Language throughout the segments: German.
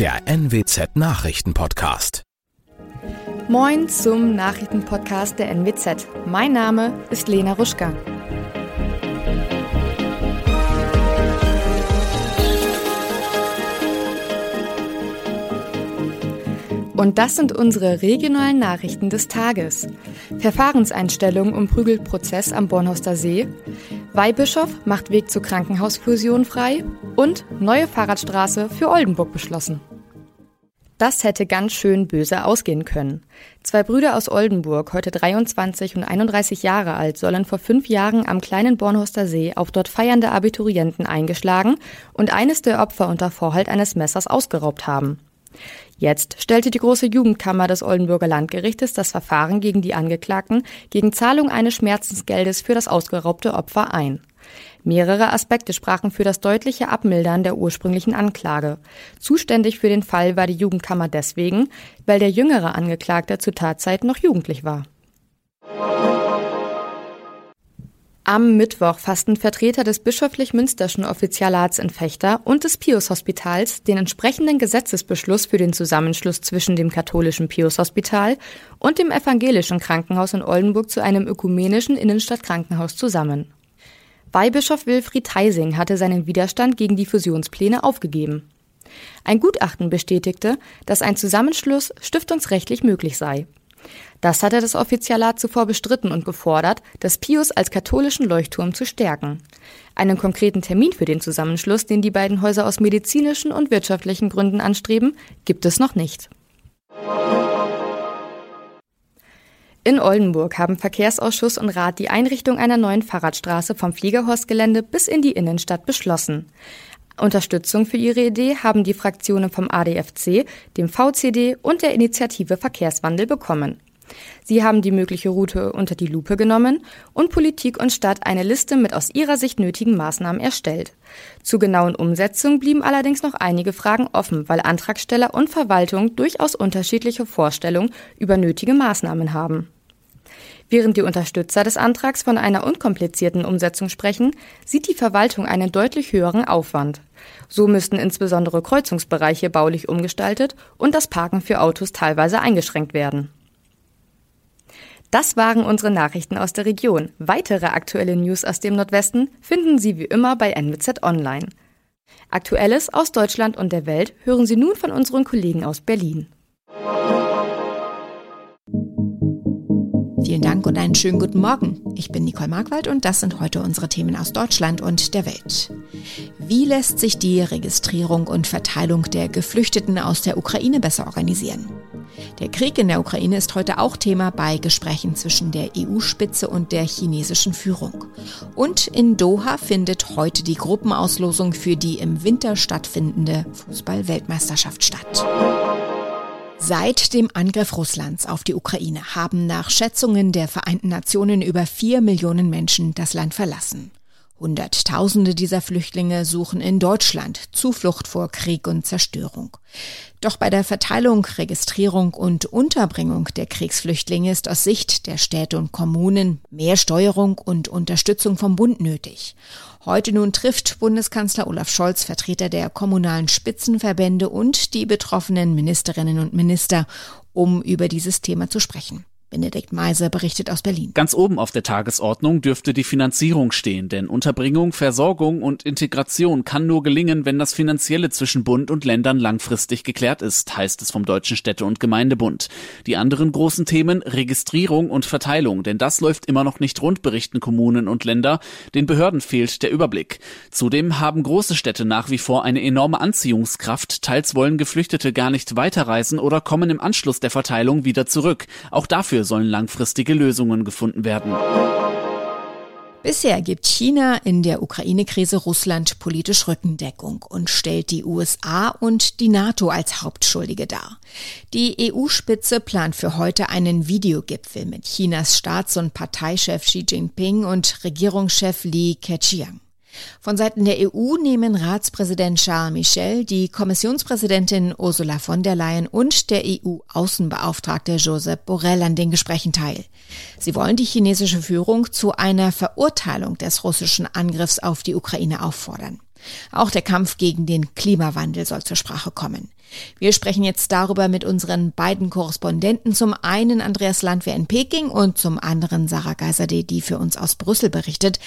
der NWZ Nachrichtenpodcast. Moin zum Nachrichtenpodcast der NWZ. Mein Name ist Lena Ruschka. Und das sind unsere regionalen Nachrichten des Tages. Verfahrenseinstellung um Prügelprozess am Bornhorster See. Weihbischof macht Weg zur Krankenhausfusion frei. Und neue Fahrradstraße für Oldenburg beschlossen. Das hätte ganz schön böse ausgehen können. Zwei Brüder aus Oldenburg, heute 23 und 31 Jahre alt, sollen vor fünf Jahren am kleinen Bornhorster See auf dort feiernde Abiturienten eingeschlagen und eines der Opfer unter Vorhalt eines Messers ausgeraubt haben. Jetzt stellte die große Jugendkammer des Oldenburger Landgerichtes das Verfahren gegen die Angeklagten gegen Zahlung eines Schmerzensgeldes für das ausgeraubte Opfer ein. Mehrere Aspekte sprachen für das deutliche Abmildern der ursprünglichen Anklage. Zuständig für den Fall war die Jugendkammer deswegen, weil der jüngere Angeklagte zur Tatzeit noch jugendlich war. Am Mittwoch fassten Vertreter des bischöflich-münsterschen Offizialats in Fechter und des Pius-Hospitals den entsprechenden Gesetzesbeschluss für den Zusammenschluss zwischen dem katholischen Pius-Hospital und dem evangelischen Krankenhaus in Oldenburg zu einem ökumenischen Innenstadtkrankenhaus zusammen. Weihbischof Wilfried Heising hatte seinen Widerstand gegen die Fusionspläne aufgegeben. Ein Gutachten bestätigte, dass ein Zusammenschluss stiftungsrechtlich möglich sei. Das hatte das Offizialat zuvor bestritten und gefordert, das Pius als katholischen Leuchtturm zu stärken. Einen konkreten Termin für den Zusammenschluss, den die beiden Häuser aus medizinischen und wirtschaftlichen Gründen anstreben, gibt es noch nicht. In Oldenburg haben Verkehrsausschuss und Rat die Einrichtung einer neuen Fahrradstraße vom Fliegerhorstgelände bis in die Innenstadt beschlossen. Unterstützung für ihre Idee haben die Fraktionen vom ADFC, dem VCD und der Initiative Verkehrswandel bekommen. Sie haben die mögliche Route unter die Lupe genommen und Politik und Stadt eine Liste mit aus ihrer Sicht nötigen Maßnahmen erstellt. Zur genauen Umsetzung blieben allerdings noch einige Fragen offen, weil Antragsteller und Verwaltung durchaus unterschiedliche Vorstellungen über nötige Maßnahmen haben. Während die Unterstützer des Antrags von einer unkomplizierten Umsetzung sprechen, sieht die Verwaltung einen deutlich höheren Aufwand. So müssten insbesondere Kreuzungsbereiche baulich umgestaltet und das Parken für Autos teilweise eingeschränkt werden. Das waren unsere Nachrichten aus der Region. Weitere aktuelle News aus dem Nordwesten finden Sie wie immer bei NWZ Online. Aktuelles aus Deutschland und der Welt hören Sie nun von unseren Kollegen aus Berlin. Vielen Dank und einen schönen guten Morgen. Ich bin Nicole Markwald und das sind heute unsere Themen aus Deutschland und der Welt. Wie lässt sich die Registrierung und Verteilung der Geflüchteten aus der Ukraine besser organisieren? Der Krieg in der Ukraine ist heute auch Thema bei Gesprächen zwischen der EU-Spitze und der chinesischen Führung. Und in Doha findet heute die Gruppenauslosung für die im Winter stattfindende Fußball-Weltmeisterschaft statt. Seit dem Angriff Russlands auf die Ukraine haben nach Schätzungen der Vereinten Nationen über vier Millionen Menschen das Land verlassen. Hunderttausende dieser Flüchtlinge suchen in Deutschland Zuflucht vor Krieg und Zerstörung. Doch bei der Verteilung, Registrierung und Unterbringung der Kriegsflüchtlinge ist aus Sicht der Städte und Kommunen mehr Steuerung und Unterstützung vom Bund nötig. Heute nun trifft Bundeskanzler Olaf Scholz Vertreter der kommunalen Spitzenverbände und die betroffenen Ministerinnen und Minister, um über dieses Thema zu sprechen. Benedikt Meise berichtet aus Berlin. Ganz oben auf der Tagesordnung dürfte die Finanzierung stehen, denn Unterbringung, Versorgung und Integration kann nur gelingen, wenn das Finanzielle zwischen Bund und Ländern langfristig geklärt ist, heißt es vom Deutschen Städte- und Gemeindebund. Die anderen großen Themen Registrierung und Verteilung, denn das läuft immer noch nicht rund, berichten Kommunen und Länder. Den Behörden fehlt der Überblick. Zudem haben große Städte nach wie vor eine enorme Anziehungskraft. Teils wollen Geflüchtete gar nicht weiterreisen oder kommen im Anschluss der Verteilung wieder zurück. Auch dafür Dafür sollen langfristige Lösungen gefunden werden. Bisher gibt China in der Ukraine-Krise Russland politisch Rückendeckung und stellt die USA und die NATO als Hauptschuldige dar. Die EU-Spitze plant für heute einen Videogipfel mit Chinas Staats- und Parteichef Xi Jinping und Regierungschef Li Keqiang. Von Seiten der EU nehmen Ratspräsident Charles Michel, die Kommissionspräsidentin Ursula von der Leyen und der EU-Außenbeauftragte Josep Borrell an den Gesprächen teil. Sie wollen die chinesische Führung zu einer Verurteilung des russischen Angriffs auf die Ukraine auffordern. Auch der Kampf gegen den Klimawandel soll zur Sprache kommen. Wir sprechen jetzt darüber mit unseren beiden Korrespondenten, zum einen Andreas Landwehr in Peking und zum anderen Sarah Geiserde, die für uns aus Brüssel berichtet.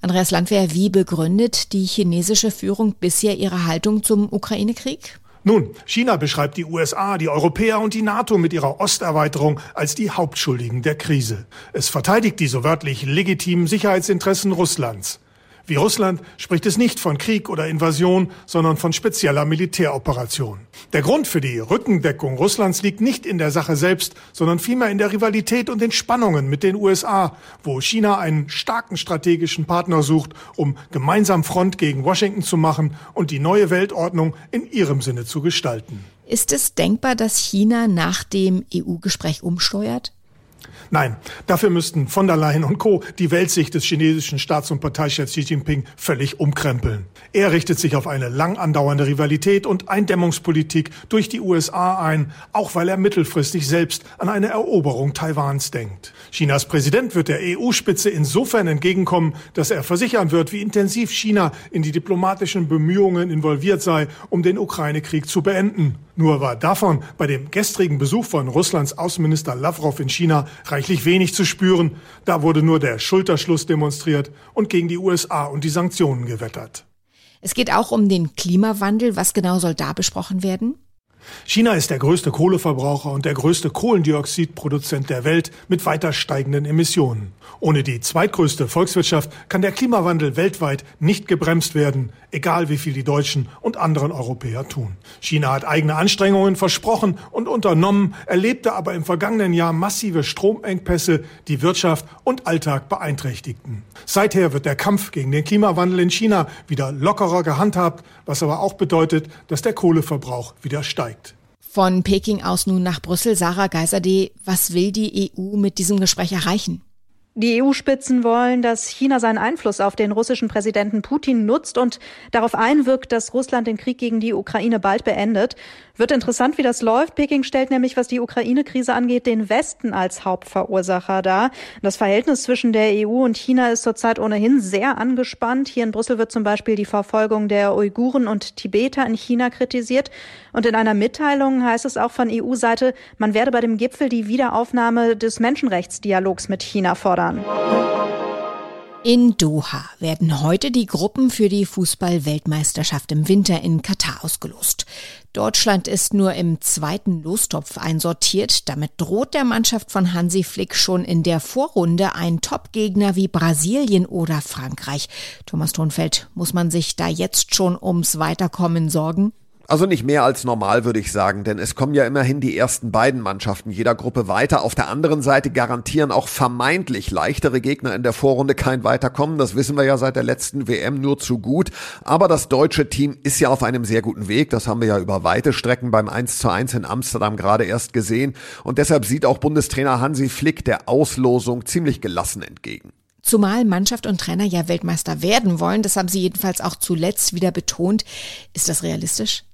Andreas Landwehr, wie begründet die chinesische Führung bisher ihre Haltung zum Ukraine-Krieg? Nun, China beschreibt die USA, die Europäer und die NATO mit ihrer Osterweiterung als die Hauptschuldigen der Krise. Es verteidigt die so wörtlich legitimen Sicherheitsinteressen Russlands. Wie Russland spricht es nicht von Krieg oder Invasion, sondern von spezieller Militäroperation. Der Grund für die Rückendeckung Russlands liegt nicht in der Sache selbst, sondern vielmehr in der Rivalität und den Spannungen mit den USA, wo China einen starken strategischen Partner sucht, um gemeinsam Front gegen Washington zu machen und die neue Weltordnung in ihrem Sinne zu gestalten. Ist es denkbar, dass China nach dem EU-Gespräch umsteuert? Nein, dafür müssten von der Leyen und Co. die Weltsicht des chinesischen Staats- und Parteichefs Xi Jinping völlig umkrempeln. Er richtet sich auf eine lang andauernde Rivalität und Eindämmungspolitik durch die USA ein, auch weil er mittelfristig selbst an eine Eroberung Taiwans denkt. Chinas Präsident wird der EU-Spitze insofern entgegenkommen, dass er versichern wird, wie intensiv China in die diplomatischen Bemühungen involviert sei, um den Ukraine-Krieg zu beenden. Nur war davon bei dem gestrigen Besuch von Russlands Außenminister Lavrov in China reichlich wenig zu spüren. Da wurde nur der Schulterschluss demonstriert und gegen die USA und die Sanktionen gewettert. Es geht auch um den Klimawandel. Was genau soll da besprochen werden? China ist der größte Kohleverbraucher und der größte Kohlendioxidproduzent der Welt mit weiter steigenden Emissionen. Ohne die zweitgrößte Volkswirtschaft kann der Klimawandel weltweit nicht gebremst werden, egal wie viel die Deutschen und anderen Europäer tun. China hat eigene Anstrengungen versprochen und unternommen, erlebte aber im vergangenen Jahr massive Stromengpässe, die Wirtschaft und Alltag beeinträchtigten. Seither wird der Kampf gegen den Klimawandel in China wieder lockerer gehandhabt, was aber auch bedeutet, dass der Kohleverbrauch wieder steigt. Von Peking aus nun nach Brüssel. Sarah Geiserde, was will die EU mit diesem Gespräch erreichen? Die EU-Spitzen wollen, dass China seinen Einfluss auf den russischen Präsidenten Putin nutzt und darauf einwirkt, dass Russland den Krieg gegen die Ukraine bald beendet. Wird interessant, wie das läuft. Peking stellt nämlich, was die Ukraine-Krise angeht, den Westen als Hauptverursacher dar. Das Verhältnis zwischen der EU und China ist zurzeit ohnehin sehr angespannt. Hier in Brüssel wird zum Beispiel die Verfolgung der Uiguren und Tibeter in China kritisiert. Und in einer Mitteilung heißt es auch von EU-Seite, man werde bei dem Gipfel die Wiederaufnahme des Menschenrechtsdialogs mit China fordern. In Doha werden heute die Gruppen für die Fußball-Weltmeisterschaft im Winter in Katar ausgelost. Deutschland ist nur im zweiten Lostopf einsortiert. Damit droht der Mannschaft von Hansi Flick schon in der Vorrunde ein Top-Gegner wie Brasilien oder Frankreich. Thomas Thunfeld, muss man sich da jetzt schon ums Weiterkommen sorgen? Also nicht mehr als normal, würde ich sagen, denn es kommen ja immerhin die ersten beiden Mannschaften jeder Gruppe weiter. Auf der anderen Seite garantieren auch vermeintlich leichtere Gegner in der Vorrunde kein Weiterkommen. Das wissen wir ja seit der letzten WM nur zu gut. Aber das deutsche Team ist ja auf einem sehr guten Weg. Das haben wir ja über weite Strecken beim 1 zu 1 in Amsterdam gerade erst gesehen. Und deshalb sieht auch Bundestrainer Hansi Flick der Auslosung ziemlich gelassen entgegen. Zumal Mannschaft und Trainer ja Weltmeister werden wollen, das haben sie jedenfalls auch zuletzt wieder betont. Ist das realistisch?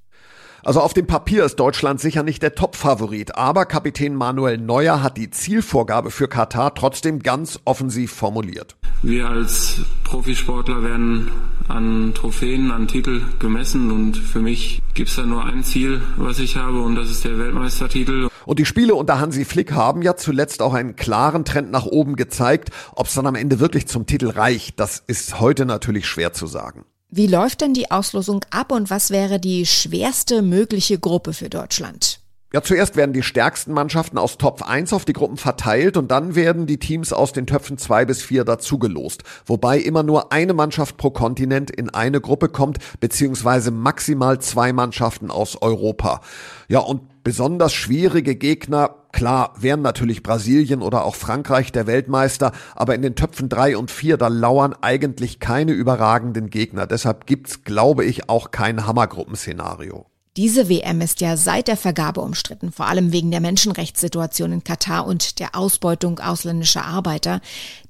Also auf dem Papier ist Deutschland sicher nicht der Top-Favorit, aber Kapitän Manuel Neuer hat die Zielvorgabe für Katar trotzdem ganz offensiv formuliert. Wir als Profisportler werden an Trophäen, an Titel gemessen und für mich gibt es da nur ein Ziel, was ich habe und das ist der Weltmeistertitel. Und die Spiele unter Hansi Flick haben ja zuletzt auch einen klaren Trend nach oben gezeigt. Ob es dann am Ende wirklich zum Titel reicht, das ist heute natürlich schwer zu sagen. Wie läuft denn die Auslosung ab und was wäre die schwerste mögliche Gruppe für Deutschland? Ja, zuerst werden die stärksten Mannschaften aus Top 1 auf die Gruppen verteilt und dann werden die Teams aus den Töpfen 2 bis 4 dazugelost. Wobei immer nur eine Mannschaft pro Kontinent in eine Gruppe kommt, beziehungsweise maximal zwei Mannschaften aus Europa. Ja, und Besonders schwierige Gegner, klar, wären natürlich Brasilien oder auch Frankreich der Weltmeister, aber in den Töpfen drei und vier, da lauern eigentlich keine überragenden Gegner. Deshalb gibt's, glaube ich, auch kein Hammergruppenszenario. Diese WM ist ja seit der Vergabe umstritten, vor allem wegen der Menschenrechtssituation in Katar und der Ausbeutung ausländischer Arbeiter.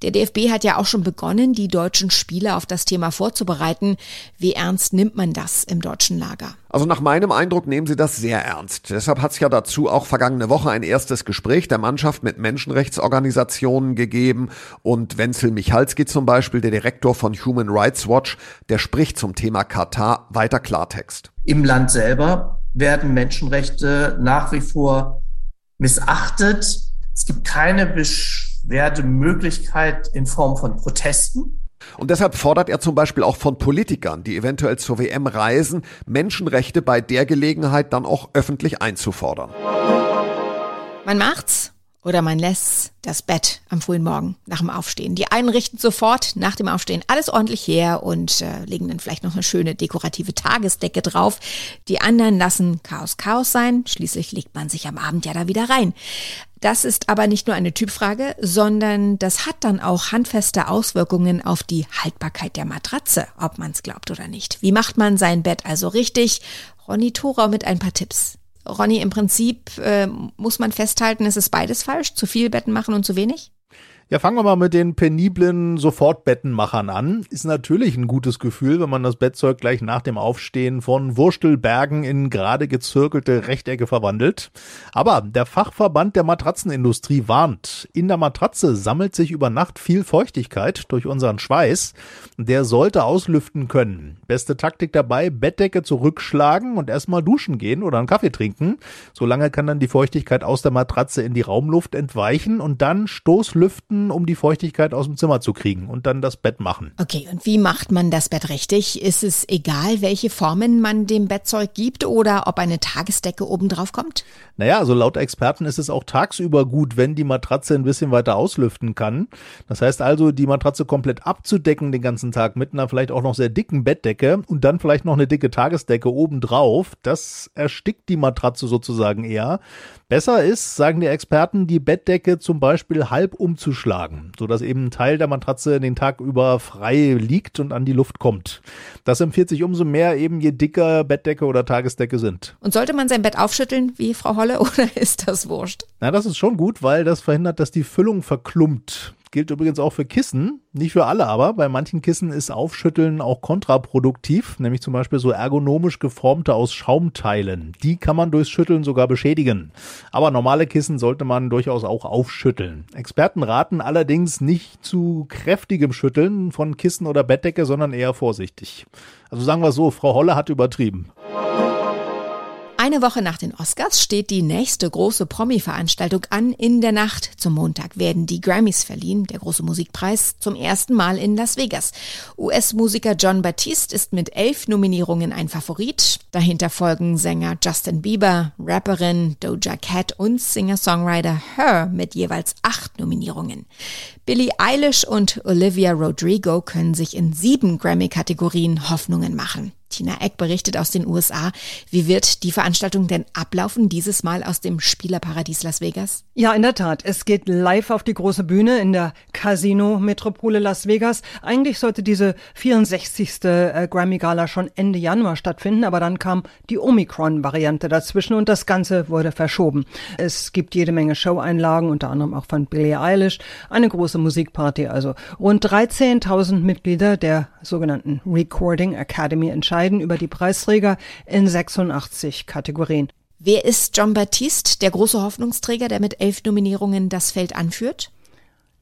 Der DFB hat ja auch schon begonnen, die deutschen Spieler auf das Thema vorzubereiten. Wie ernst nimmt man das im deutschen Lager? Also nach meinem Eindruck nehmen sie das sehr ernst. Deshalb hat es ja dazu auch vergangene Woche ein erstes Gespräch der Mannschaft mit Menschenrechtsorganisationen gegeben. Und Wenzel Michalski zum Beispiel, der Direktor von Human Rights Watch, der spricht zum Thema Katar weiter Klartext. Im Land selber werden Menschenrechte nach wie vor missachtet. Es gibt keine Beschwerdemöglichkeit in Form von Protesten. Und deshalb fordert er zum Beispiel auch von Politikern, die eventuell zur WM reisen, Menschenrechte bei der Gelegenheit dann auch öffentlich einzufordern. Man macht's oder man lässt das Bett am frühen Morgen nach dem Aufstehen. Die einen richten sofort nach dem Aufstehen alles ordentlich her und äh, legen dann vielleicht noch eine schöne dekorative Tagesdecke drauf. Die anderen lassen Chaos Chaos sein. Schließlich legt man sich am Abend ja da wieder rein. Das ist aber nicht nur eine Typfrage, sondern das hat dann auch handfeste Auswirkungen auf die Haltbarkeit der Matratze, ob man es glaubt oder nicht. Wie macht man sein Bett also richtig? Ronny Thorau mit ein paar Tipps. Ronny, im Prinzip äh, muss man festhalten, es ist beides falsch. Zu viel Betten machen und zu wenig? Ja, fangen wir mal mit den peniblen Sofortbettenmachern an. Ist natürlich ein gutes Gefühl, wenn man das Bettzeug gleich nach dem Aufstehen von Wurstelbergen in gerade gezirkelte Rechtecke verwandelt. Aber der Fachverband der Matratzenindustrie warnt, in der Matratze sammelt sich über Nacht viel Feuchtigkeit durch unseren Schweiß. Der sollte auslüften können. Beste Taktik dabei, Bettdecke zurückschlagen und erstmal duschen gehen oder einen Kaffee trinken. Solange kann dann die Feuchtigkeit aus der Matratze in die Raumluft entweichen und dann Stoßlüften Minuten, um die Feuchtigkeit aus dem Zimmer zu kriegen und dann das Bett machen. Okay, und wie macht man das Bett richtig? Ist es egal, welche Formen man dem Bettzeug gibt oder ob eine Tagesdecke oben drauf kommt? Naja, also laut Experten ist es auch tagsüber gut, wenn die Matratze ein bisschen weiter auslüften kann. Das heißt also, die Matratze komplett abzudecken den ganzen Tag mit einer vielleicht auch noch sehr dicken Bettdecke und dann vielleicht noch eine dicke Tagesdecke oben drauf. Das erstickt die Matratze sozusagen eher. Besser ist, sagen die Experten, die Bettdecke zum Beispiel halb umzuschlagen, sodass eben ein Teil der Matratze den Tag über frei liegt und an die Luft kommt. Das empfiehlt sich umso mehr eben, je dicker Bettdecke oder Tagesdecke sind. Und sollte man sein Bett aufschütteln, wie Frau Holle, oder ist das wurscht? Na, das ist schon gut, weil das verhindert, dass die Füllung verklumpt. Gilt übrigens auch für Kissen. Nicht für alle aber. Bei manchen Kissen ist Aufschütteln auch kontraproduktiv, nämlich zum Beispiel so ergonomisch geformte aus Schaumteilen. Die kann man durchs Schütteln sogar beschädigen. Aber normale Kissen sollte man durchaus auch aufschütteln. Experten raten allerdings nicht zu kräftigem Schütteln von Kissen oder Bettdecke, sondern eher vorsichtig. Also sagen wir so, Frau Holle hat übertrieben. Eine Woche nach den Oscars steht die nächste große Promi-Veranstaltung an. In der Nacht zum Montag werden die Grammys verliehen, der große Musikpreis, zum ersten Mal in Las Vegas. US-Musiker John Batiste ist mit elf Nominierungen ein Favorit. Dahinter folgen Sänger Justin Bieber, Rapperin Doja Cat und Singer-Songwriter Her mit jeweils acht Nominierungen. Billie Eilish und Olivia Rodrigo können sich in sieben Grammy-Kategorien Hoffnungen machen. Tina Eck berichtet aus den USA. Wie wird die Veranstaltung denn ablaufen, dieses Mal aus dem Spielerparadies Las Vegas? Ja, in der Tat. Es geht live auf die große Bühne in der Casino-Metropole Las Vegas. Eigentlich sollte diese 64. Äh, Grammy-Gala schon Ende Januar stattfinden, aber dann kam die Omikron-Variante dazwischen und das Ganze wurde verschoben. Es gibt jede Menge Show-Einlagen, unter anderem auch von Billie Eilish, eine große Musikparty, also rund 13.000 Mitglieder der sogenannten Recording Academy entscheiden entscheiden über die Preisträger in 86 Kategorien. Wer ist John Baptiste, der große Hoffnungsträger, der mit elf Nominierungen das Feld anführt?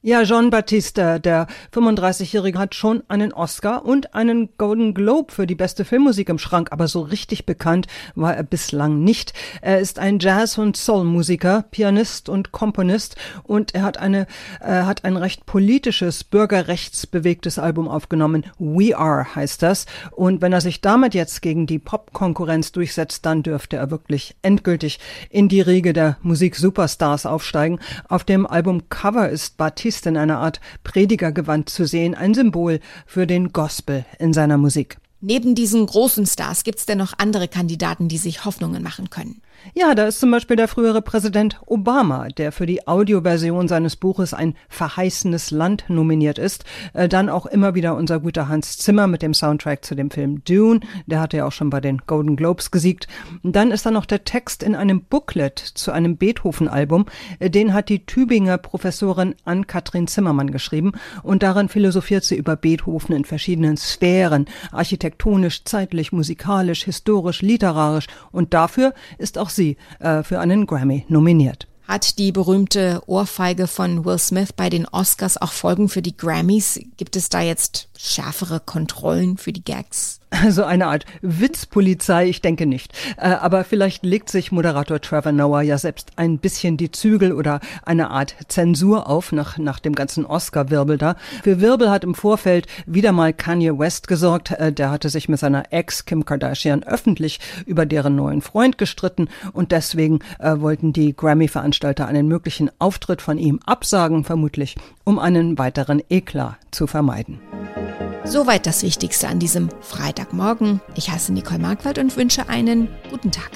Ja, John Batista, der 35-Jährige, hat schon einen Oscar und einen Golden Globe für die beste Filmmusik im Schrank, aber so richtig bekannt war er bislang nicht. Er ist ein Jazz- und Soul-Musiker, Pianist und Komponist und er hat eine, äh, hat ein recht politisches, bürgerrechtsbewegtes Album aufgenommen. We Are heißt das. Und wenn er sich damit jetzt gegen die Pop-Konkurrenz durchsetzt, dann dürfte er wirklich endgültig in die Riege der Musik-Superstars aufsteigen. Auf dem Album Cover ist Batista Christ in einer Art Predigergewand zu sehen, ein Symbol für den Gospel in seiner Musik. Neben diesen großen Stars gibt es denn noch andere Kandidaten, die sich Hoffnungen machen können? Ja, da ist zum Beispiel der frühere Präsident Obama, der für die Audioversion seines Buches Ein verheißenes Land nominiert ist. Äh, dann auch immer wieder unser guter Hans Zimmer mit dem Soundtrack zu dem Film Dune. Der hatte ja auch schon bei den Golden Globes gesiegt. dann ist da noch der Text in einem Booklet zu einem Beethoven-Album. Äh, den hat die Tübinger Professorin Ann-Kathrin Zimmermann geschrieben. Und darin philosophiert sie über Beethoven in verschiedenen Sphären. Architektonisch, zeitlich, musikalisch, historisch, literarisch. Und dafür ist auch sie äh, für einen Grammy nominiert. Hat die berühmte Ohrfeige von Will Smith bei den Oscars auch Folgen für die Grammys? Gibt es da jetzt schärfere Kontrollen für die Gags? Also eine Art Witzpolizei, ich denke nicht. Äh, aber vielleicht legt sich Moderator Trevor Noah ja selbst ein bisschen die Zügel oder eine Art Zensur auf nach, nach dem ganzen Oscar-Wirbel da. Für Wirbel hat im Vorfeld wieder mal Kanye West gesorgt. Äh, der hatte sich mit seiner Ex Kim Kardashian öffentlich über deren neuen Freund gestritten und deswegen äh, wollten die Grammy-Veranstalter einen möglichen Auftritt von ihm absagen, vermutlich, um einen weiteren Eklat zu vermeiden. Soweit das Wichtigste an diesem Freitagmorgen. Ich heiße Nicole Marquardt und wünsche einen guten Tag.